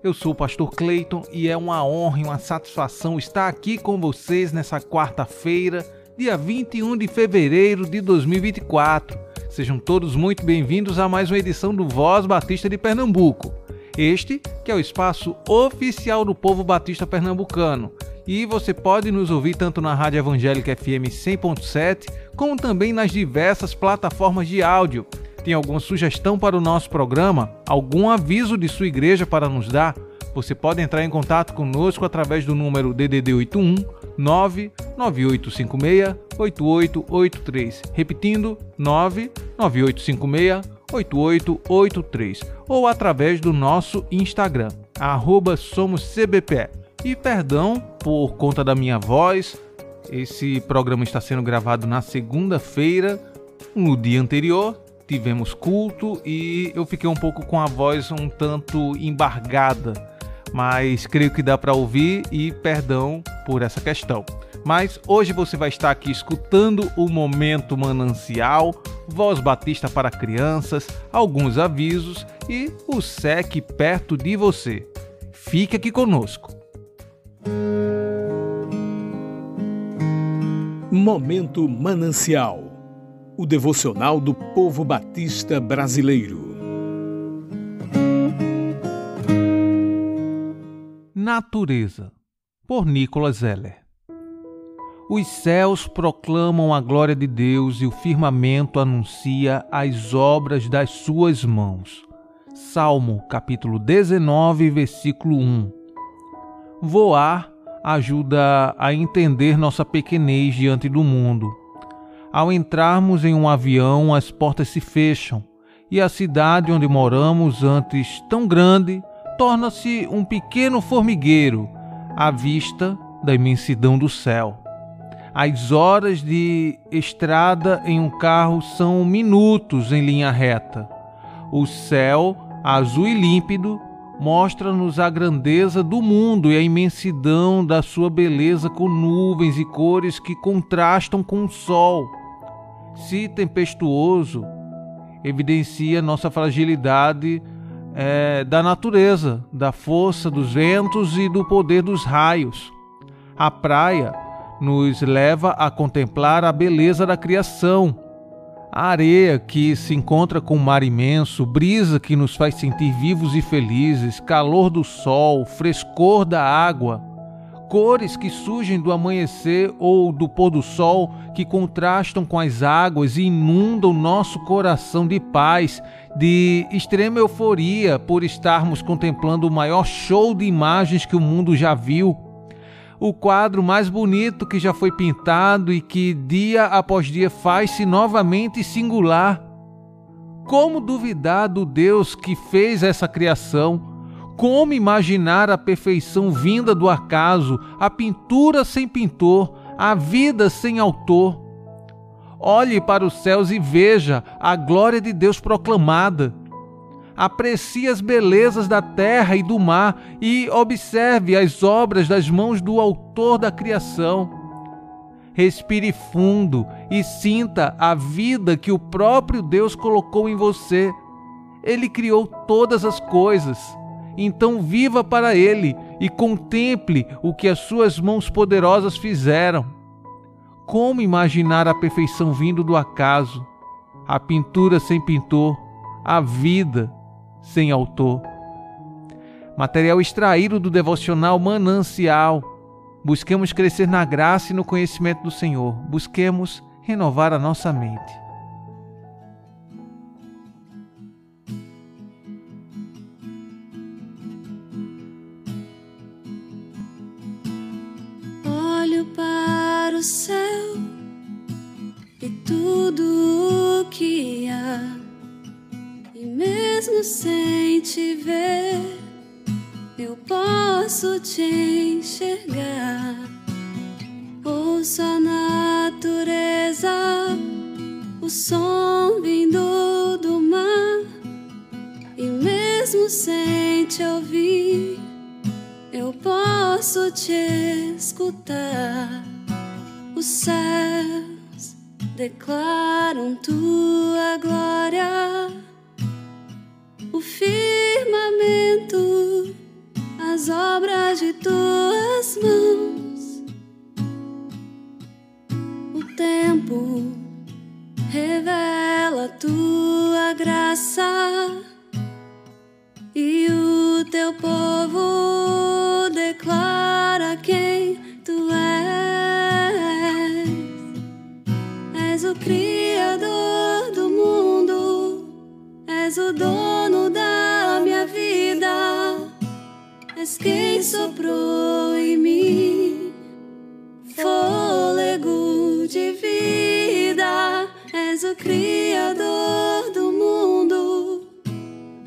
Eu sou o pastor Clayton e é uma honra e uma satisfação estar aqui com vocês nessa quarta-feira, dia 21 de fevereiro de 2024. Sejam todos muito bem-vindos a mais uma edição do Voz Batista de Pernambuco. Este que é o espaço oficial do povo batista pernambucano. E você pode nos ouvir tanto na Rádio Evangélica FM 100.7, como também nas diversas plataformas de áudio tem alguma sugestão para o nosso programa, algum aviso de sua igreja para nos dar, você pode entrar em contato conosco através do número DDD 81 99856 8883. Repetindo, 99856 8883 ou através do nosso Instagram, arroba somoscbpe. E perdão por conta da minha voz, esse programa está sendo gravado na segunda-feira, no dia anterior, tivemos culto e eu fiquei um pouco com a voz um tanto embargada, mas creio que dá para ouvir e perdão por essa questão. Mas hoje você vai estar aqui escutando o Momento Manancial, Voz Batista para Crianças, alguns avisos e o SEC perto de você. Fique aqui conosco. Momento Manancial o devocional do povo batista brasileiro. Natureza, por Nicolas Zeller. Os céus proclamam a glória de Deus e o firmamento anuncia as obras das suas mãos. Salmo, capítulo 19, versículo 1. Voar ajuda a entender nossa pequenez diante do mundo ao entrarmos em um avião, as portas se fecham e a cidade onde moramos, antes tão grande, torna-se um pequeno formigueiro à vista da imensidão do céu. As horas de estrada em um carro são minutos em linha reta. O céu, azul e límpido, mostra-nos a grandeza do mundo e a imensidão da sua beleza com nuvens e cores que contrastam com o sol se tempestuoso, evidencia nossa fragilidade é, da natureza, da força dos ventos e do poder dos raios. A praia nos leva a contemplar a beleza da criação. A areia que se encontra com o mar imenso, brisa que nos faz sentir vivos e felizes, calor do sol, frescor da água, cores que surgem do amanhecer ou do pôr do sol que contrastam com as águas e inundam nosso coração de paz, de extrema euforia por estarmos contemplando o maior show de imagens que o mundo já viu. O quadro mais bonito que já foi pintado e que dia após dia faz-se novamente singular. Como duvidar do Deus que fez essa criação? Como imaginar a perfeição vinda do acaso, a pintura sem pintor, a vida sem autor? Olhe para os céus e veja a glória de Deus proclamada. Aprecie as belezas da terra e do mar e observe as obras das mãos do Autor da criação. Respire fundo e sinta a vida que o próprio Deus colocou em você. Ele criou todas as coisas então viva para Ele e contemple o que as suas mãos poderosas fizeram. Como imaginar a perfeição vindo do acaso, a pintura sem pintor, a vida sem autor? Material extraído do devocional Manancial. Busquemos crescer na graça e no conhecimento do Senhor. Busquemos renovar a nossa mente. o céu e tudo o que há. E mesmo sem te ver, eu posso te enxergar. Ouço a natureza, o som vindo do mar. E mesmo sem te ouvir, eu posso te escutar. Céus declaram tua glória, o firmamento, as obras de tuas mãos, o tempo revela tua graça e o teu povo declara o Criador do mundo, és o dono da minha vida, és quem soprou em mim fôlego de vida. És o Criador do mundo,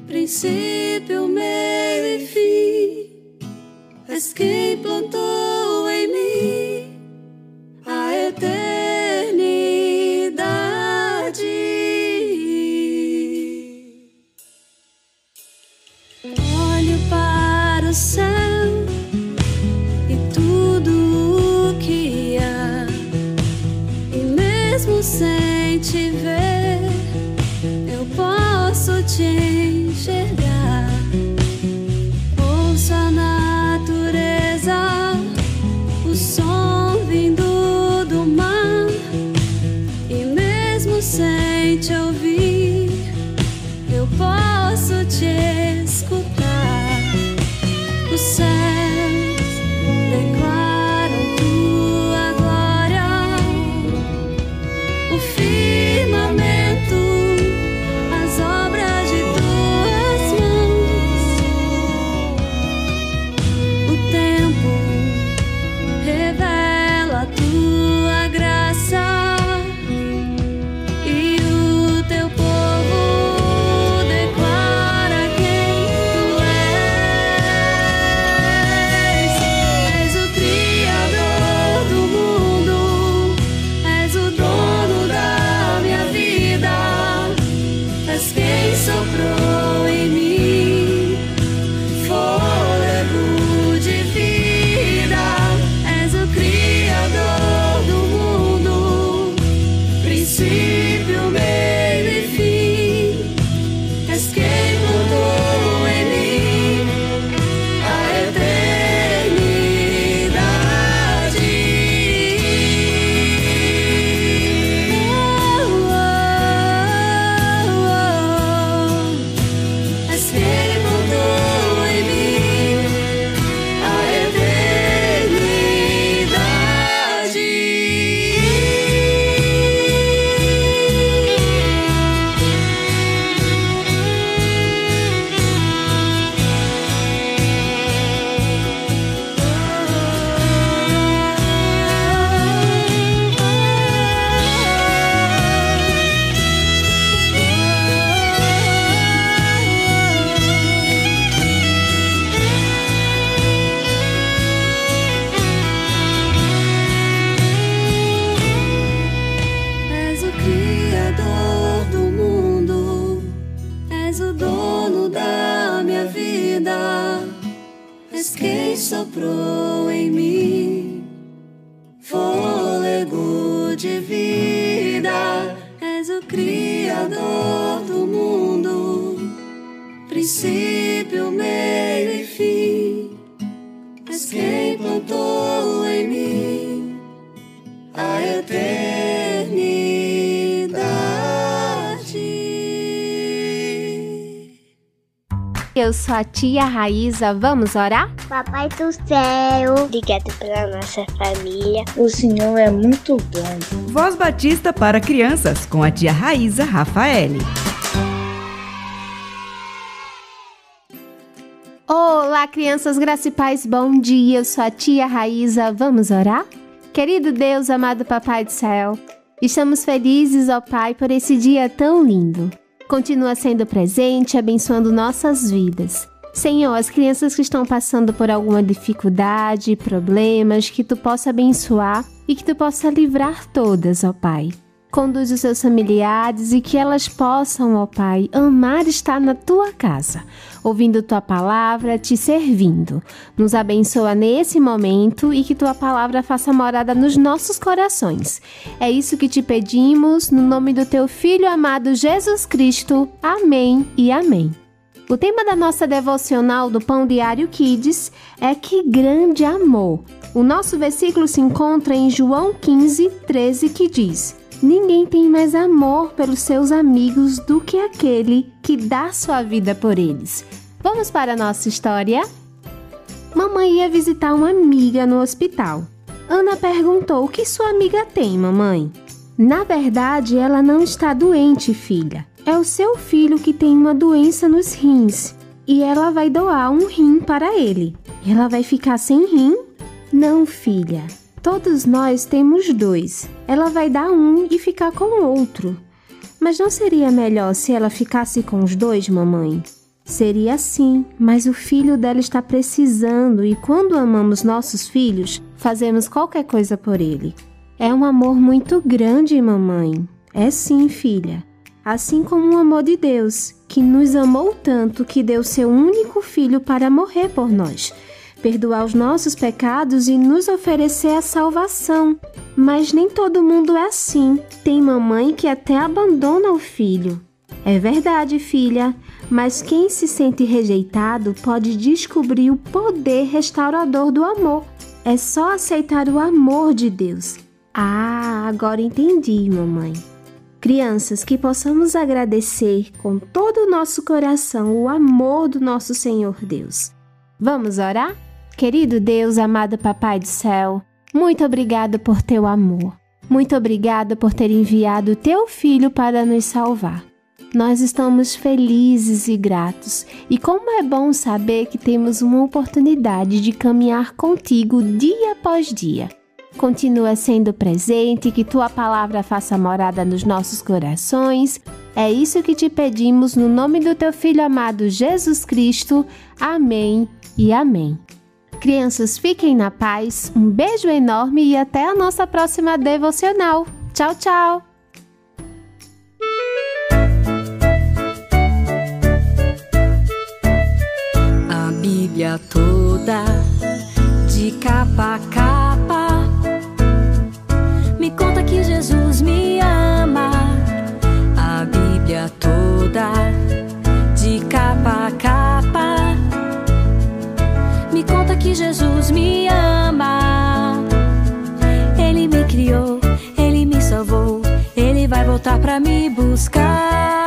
princípio, meio e fim. És quem plantou som Eu sou a tia Raíza, vamos orar? Papai do céu, obrigado pela nossa família. O Senhor é muito bom. Voz Batista para crianças com a tia Raíza Rafaele. Olá, crianças, e paz, bom dia. Eu sou a tia Raíza, vamos orar? Querido Deus, amado Papai do céu, estamos felizes, ó Pai, por esse dia tão lindo. Continua sendo presente, abençoando nossas vidas. Senhor, as crianças que estão passando por alguma dificuldade, problemas, que tu possa abençoar e que tu possa livrar todas, ó Pai. conduz os seus familiares e que elas possam, ó Pai, amar estar na tua casa, ouvindo tua palavra, te servindo. Nos abençoa nesse momento e que tua palavra faça morada nos nossos corações. É isso que te pedimos, no nome do teu Filho amado Jesus Cristo. Amém e amém. O tema da nossa devocional do Pão Diário Kids é Que Grande Amor. O nosso versículo se encontra em João 15, 13, que diz: Ninguém tem mais amor pelos seus amigos do que aquele que dá sua vida por eles. Vamos para a nossa história? Mamãe ia visitar uma amiga no hospital. Ana perguntou: O que sua amiga tem, mamãe? Na verdade, ela não está doente, filha. É o seu filho que tem uma doença nos rins e ela vai doar um rim para ele. Ela vai ficar sem rim? Não, filha. Todos nós temos dois. Ela vai dar um e ficar com o outro. Mas não seria melhor se ela ficasse com os dois, mamãe? Seria sim, mas o filho dela está precisando e quando amamos nossos filhos, fazemos qualquer coisa por ele. É um amor muito grande, mamãe. É sim, filha. Assim como o amor de Deus, que nos amou tanto que deu seu único filho para morrer por nós perdoar os nossos pecados e nos oferecer a salvação. Mas nem todo mundo é assim. Tem mamãe que até abandona o filho. É verdade, filha, mas quem se sente rejeitado pode descobrir o poder restaurador do amor. É só aceitar o amor de Deus. Ah, agora entendi, mamãe. Crianças, que possamos agradecer com todo o nosso coração o amor do nosso Senhor Deus. Vamos orar? Querido Deus, amado Papai do céu, muito obrigado por teu amor. Muito obrigado por ter enviado teu filho para nos salvar. Nós estamos felizes e gratos, e como é bom saber que temos uma oportunidade de caminhar contigo dia após dia. Continua sendo presente, que tua palavra faça morada nos nossos corações. É isso que te pedimos no nome do teu filho amado Jesus Cristo. Amém e amém. Crianças, fiquem na paz. Um beijo enorme e até a nossa próxima devocional. Tchau, tchau! A Bíblia toda, de capa a capa, Jesus me ama. Ele me criou, ele me salvou, ele vai voltar pra me buscar.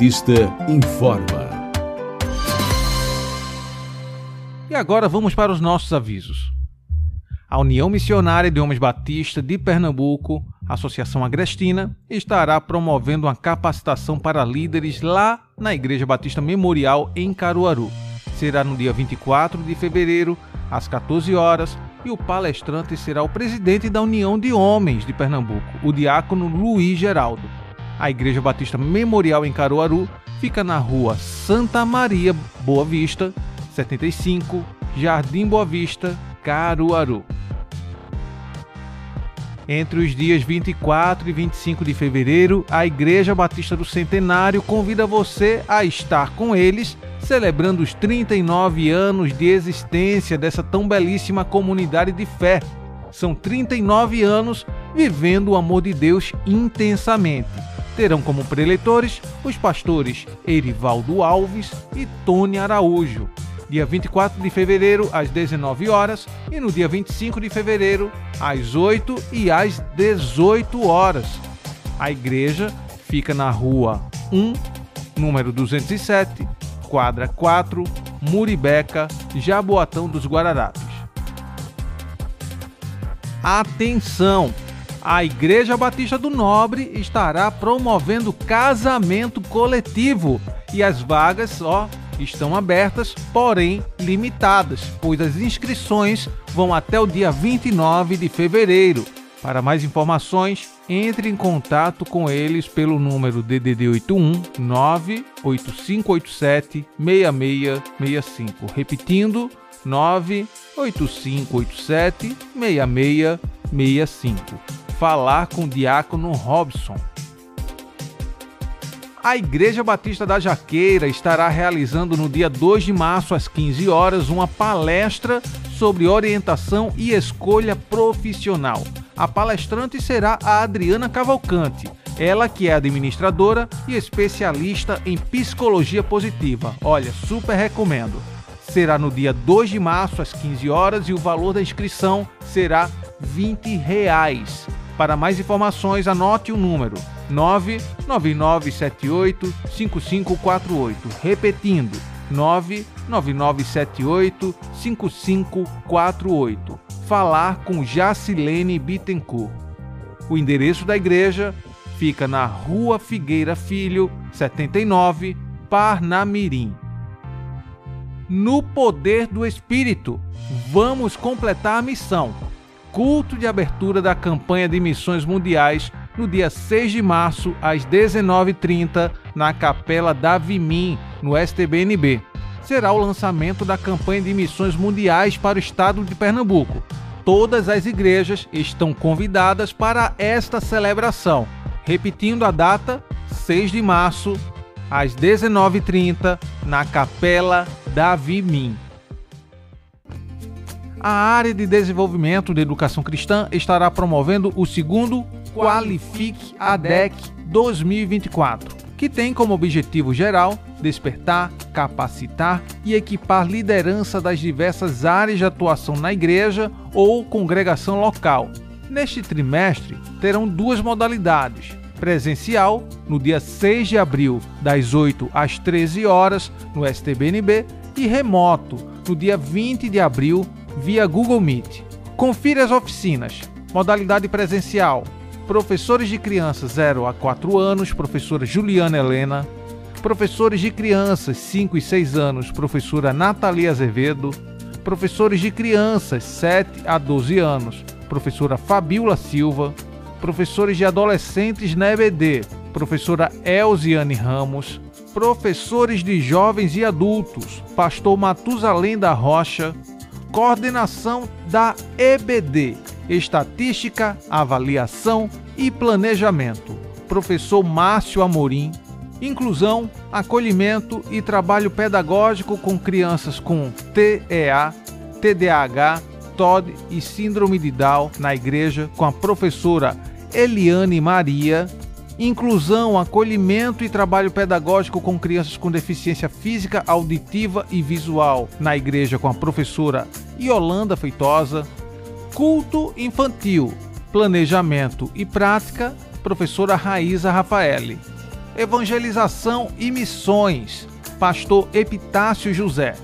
Batista informa. E agora vamos para os nossos avisos. A União Missionária de Homens Batista de Pernambuco, Associação Agrestina, estará promovendo uma capacitação para líderes lá na Igreja Batista Memorial em Caruaru. Será no dia 24 de fevereiro, às 14 horas, e o palestrante será o presidente da União de Homens de Pernambuco, o diácono Luiz Geraldo. A Igreja Batista Memorial em Caruaru fica na rua Santa Maria Boa Vista, 75, Jardim Boa Vista, Caruaru. Entre os dias 24 e 25 de fevereiro, a Igreja Batista do Centenário convida você a estar com eles, celebrando os 39 anos de existência dessa tão belíssima comunidade de fé. São 39 anos vivendo o amor de Deus intensamente. Terão como preletores os pastores Erivaldo Alves e Tony Araújo dia 24 de fevereiro às 19 horas e no dia 25 de fevereiro às 8 e às 18 horas. A igreja fica na rua 1, número 207, quadra 4, Muribeca, Jaboatão dos Guararapes. Atenção! A Igreja Batista do Nobre estará promovendo casamento coletivo e as vagas, ó, estão abertas, porém limitadas, pois as inscrições vão até o dia 29 de fevereiro. Para mais informações, entre em contato com eles pelo número DDD 81 98587 6665. Repetindo, 98587 6665. Falar com o diácono Robson. A Igreja Batista da Jaqueira estará realizando no dia 2 de março, às 15 horas, uma palestra sobre orientação e escolha profissional. A palestrante será a Adriana Cavalcante, ela que é administradora e especialista em psicologia positiva. Olha, super recomendo. Será no dia 2 de março, às 15 horas, e o valor da inscrição será 20 reais. Para mais informações, anote o número 99978 5548. Repetindo, 99978 5548. Falar com Jacilene Bittencourt. O endereço da igreja fica na Rua Figueira Filho, 79, Parnamirim. No poder do Espírito, vamos completar a missão. Culto de abertura da campanha de missões mundiais no dia 6 de março, às 19h30, na Capela da Vimim, no STBNB. Será o lançamento da campanha de missões mundiais para o estado de Pernambuco. Todas as igrejas estão convidadas para esta celebração. Repetindo a data, 6 de março, às 19h30, na Capela da Vimim. A área de desenvolvimento de educação cristã estará promovendo o segundo Qualifique ADEC 2024, que tem como objetivo geral despertar, capacitar e equipar liderança das diversas áreas de atuação na igreja ou congregação local. Neste trimestre, terão duas modalidades: presencial, no dia 6 de abril, das 8 às 13 horas, no STBNB, remoto, no dia 20 de abril, via Google Meet. Confira as oficinas. Modalidade presencial: professores de crianças 0 a 4 anos, professora Juliana Helena, professores de crianças 5 e 6 anos, professora Natalia Azevedo, professores de crianças 7 a 12 anos, professora Fabiola Silva, professores de adolescentes na EBD, professora Elziane Ramos, professores de jovens e adultos, pastor Matusalém da Rocha, coordenação da EBD, Estatística, Avaliação e Planejamento, professor Márcio Amorim, Inclusão, Acolhimento e Trabalho Pedagógico com crianças com TEA, TDAH, TOD e Síndrome de Down na igreja com a professora Eliane Maria, Inclusão, Acolhimento e Trabalho Pedagógico com crianças com deficiência física, auditiva e visual na igreja com a professora Yolanda Feitosa, Culto Infantil, Planejamento e Prática, professora Raíza Rafaeli. Evangelização e Missões, Pastor Epitácio José.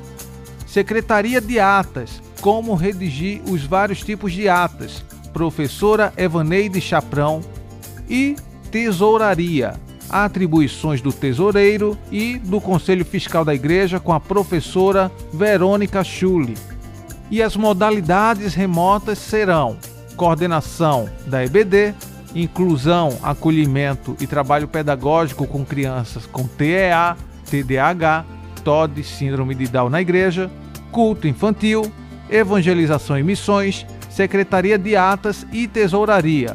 Secretaria de Atas, como redigir os vários tipos de atas, professora Evaneide Chaprão. E Tesouraria, atribuições do tesoureiro e do Conselho Fiscal da Igreja com a professora Verônica Schulli. E as modalidades remotas serão coordenação da EBD, inclusão, acolhimento e trabalho pedagógico com crianças com TEA, TDAH, TOD, Síndrome de Down na igreja, culto infantil, evangelização e missões, secretaria de atas e tesouraria.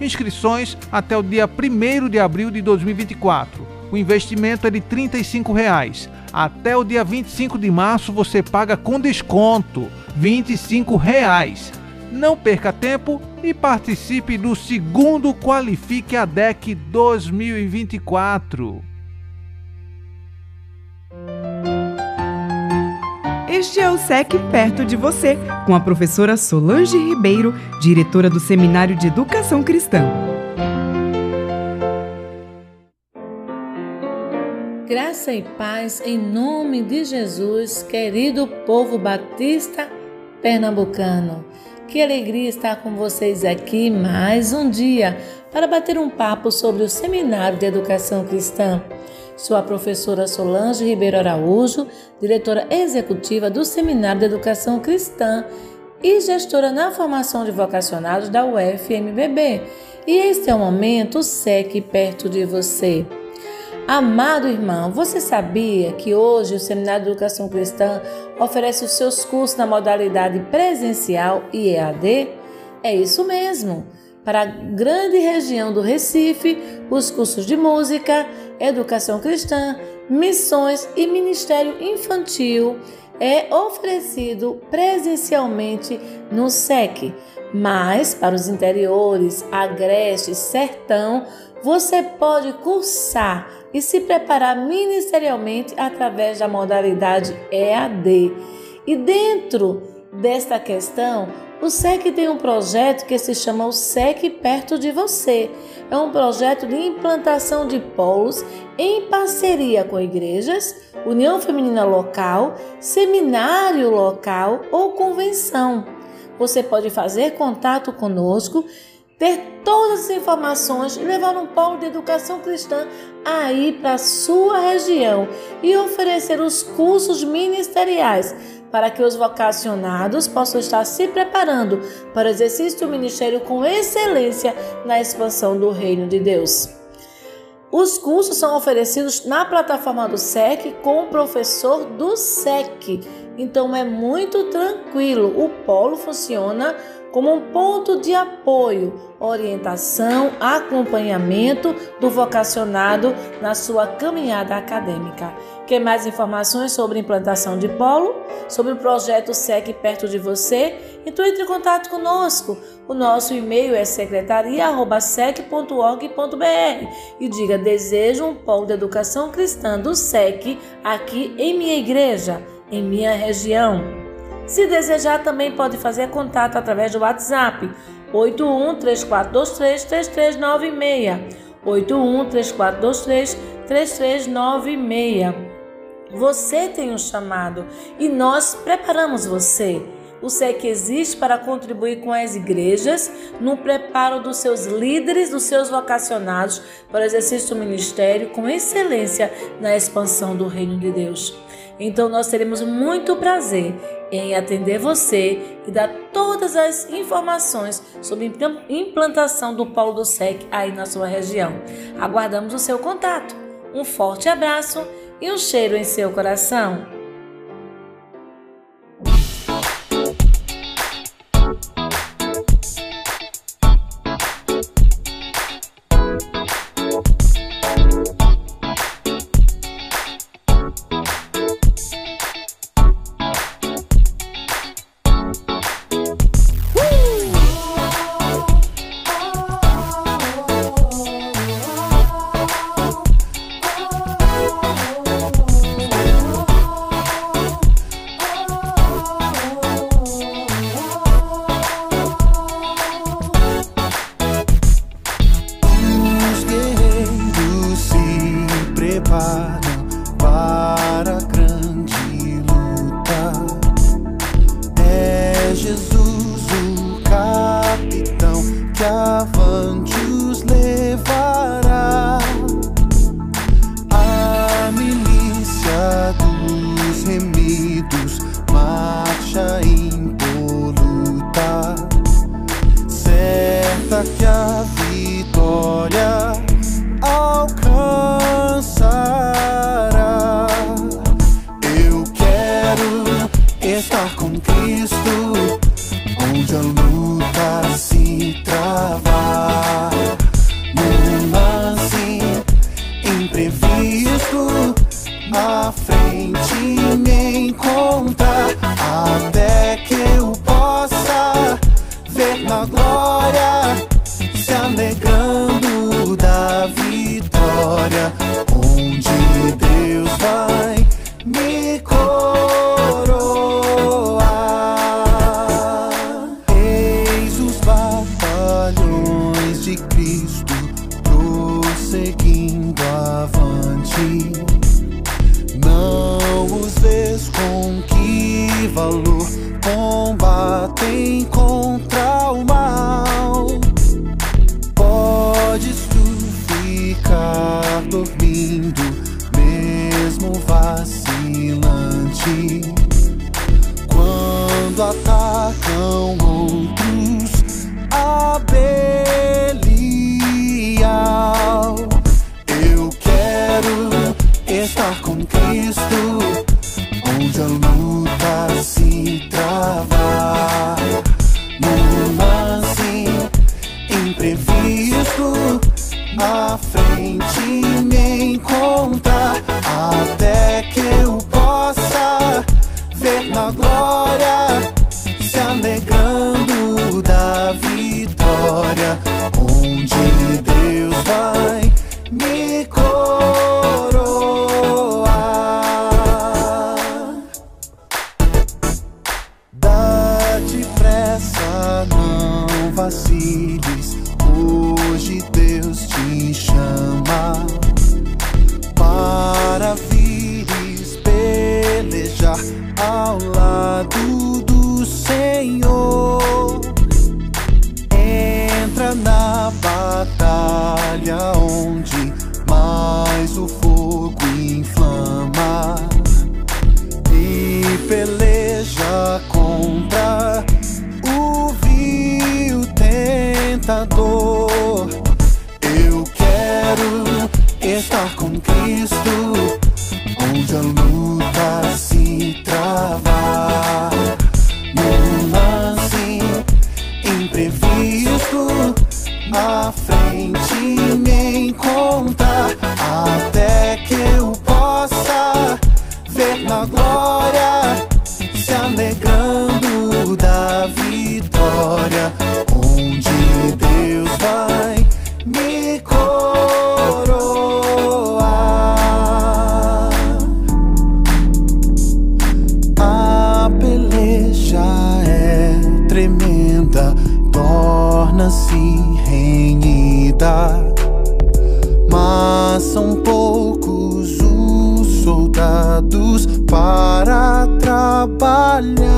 Inscrições até o dia 1 de abril de 2024. O investimento é de 35 reais. Até o dia 25 de março você paga com desconto 25 reais. Não perca tempo e participe do segundo Qualifique a DEC 2024. Este é o SEC Perto de Você, com a professora Solange Ribeiro, diretora do Seminário de Educação Cristã. Graça e paz em nome de Jesus, querido povo batista pernambucano. Que alegria estar com vocês aqui mais um dia para bater um papo sobre o Seminário de Educação Cristã. Sou a professora Solange Ribeiro Araújo, diretora executiva do Seminário de Educação Cristã e gestora na formação de vocacionados da UFMBB. E este é o momento SEC perto de você. Amado irmão, você sabia que hoje o Seminário de Educação Cristã oferece os seus cursos na modalidade presencial e EAD? É isso mesmo. Para a grande região do Recife, os cursos de música, educação cristã, missões e ministério infantil é oferecido presencialmente no SEC, mas para os interiores, agreste, sertão, você pode cursar e se preparar ministerialmente através da modalidade EAD. E dentro desta questão, o SEC tem um projeto que se chama o SEC Perto de Você. É um projeto de implantação de polos em parceria com igrejas, União Feminina Local, seminário local ou convenção. Você pode fazer contato conosco, ter todas as informações e levar um polo de educação cristã aí para sua região e oferecer os cursos ministeriais para que os vocacionados possam estar se preparando para o exercício do ministério com excelência na expansão do reino de Deus. Os cursos são oferecidos na plataforma do SEC com o professor do SEC, então é muito tranquilo. O polo funciona como um ponto de apoio, orientação, acompanhamento do vocacionado na sua caminhada acadêmica. Quer mais informações sobre implantação de polo, sobre o projeto SEC perto de você? Então entre em contato conosco. O nosso e-mail é secretaria@sec.org.br e diga desejo um polo de educação cristã do SEC aqui em minha igreja, em minha região. Se desejar, também pode fazer contato através do WhatsApp 81 3423 3396. 81 3423 3396. Você tem um chamado e nós preparamos você. O SEC existe para contribuir com as igrejas no preparo dos seus líderes, dos seus vocacionados para o exercício do ministério com excelência na expansão do reino de Deus. Então nós teremos muito prazer em atender você e dar todas as informações sobre implantação do Polo do SEC aí na sua região. Aguardamos o seu contato. Um forte abraço e um cheiro em seu coração. acabar. da vitória. pensador.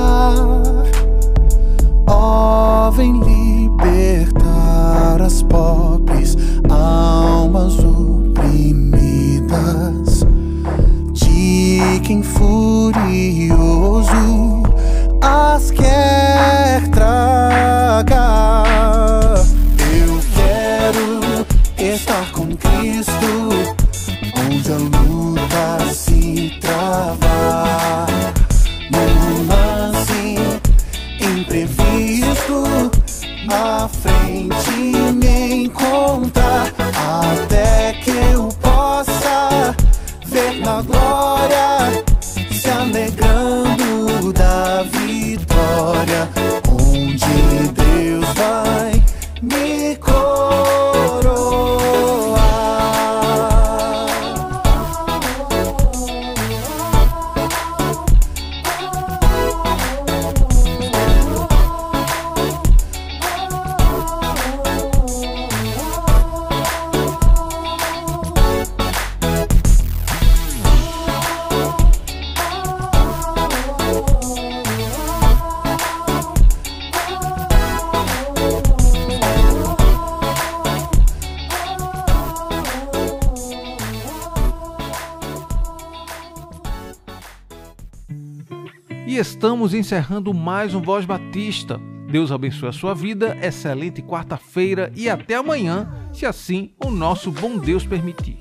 lutar, ó, vem libertar as pobres almas oprimidas de quem furioso as quer. estamos encerrando mais um Voz Batista. Deus abençoe a sua vida, excelente quarta-feira e até amanhã, se assim o nosso bom Deus permitir.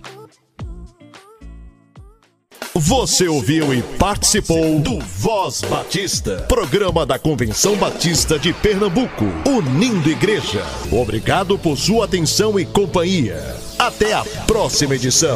Você ouviu e participou do Voz Batista, programa da Convenção Batista de Pernambuco, unindo igreja. Obrigado por sua atenção e companhia. Até a próxima edição.